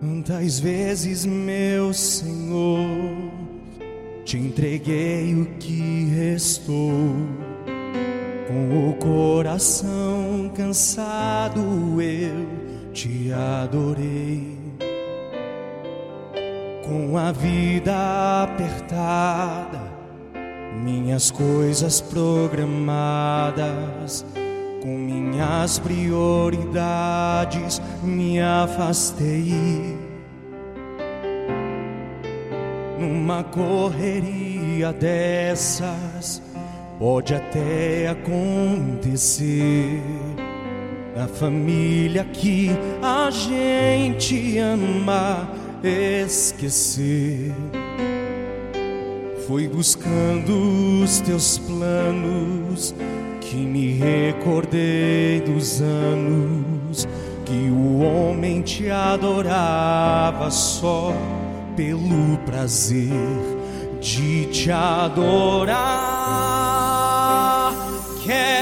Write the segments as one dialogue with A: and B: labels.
A: Quantas vezes, meu Senhor, te entreguei o que restou. Com o coração cansado eu te adorei. Com a vida apertada, minhas coisas programadas, com minhas prioridades me afastei. Numa correria dessas, pode até acontecer. A família que a gente ama esquecer. Fui buscando os teus planos, que me recordei dos anos que o homem te adorava só pelo prazer de te adorar. Quero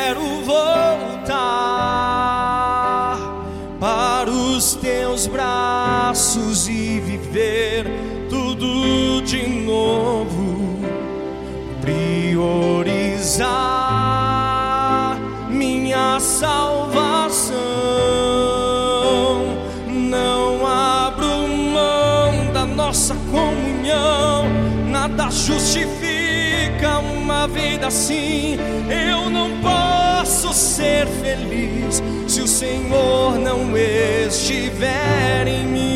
A: vida assim. Eu não posso ser feliz se o Senhor não estiver em mim.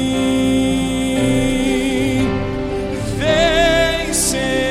A: Vem, Senhor,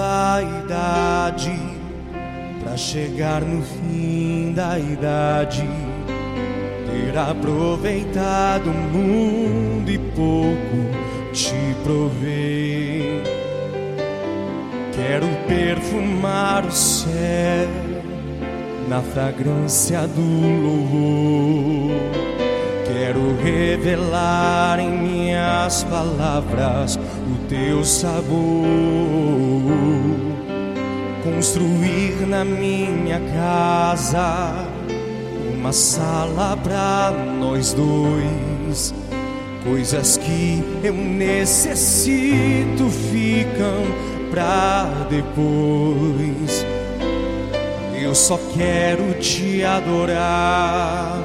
A: vaidade para chegar no fim da idade, ter aproveitado o mundo e pouco te provei. Quero perfumar o céu na fragrância do louvor. Quero revelar em minhas palavras o teu sabor. Construir na minha casa uma sala pra nós dois. Coisas que eu necessito ficam pra depois. Eu só quero te adorar,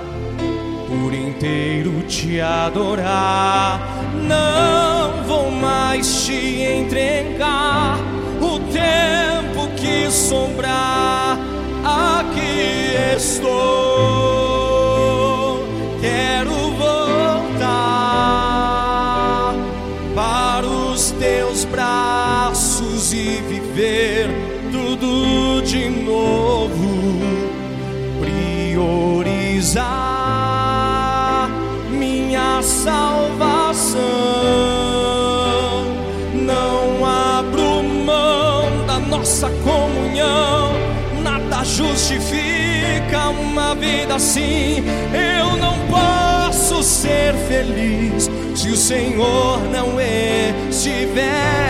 A: inteiro te adorar. Não vou mais te entregar o tempo que sobrar. Aqui estou, quero voltar para os teus braços e viver tudo de novo. Priorizar salvação. Não abro mão da nossa comunhão. Nada justifica uma vida assim. Eu não posso ser feliz se o Senhor não estiver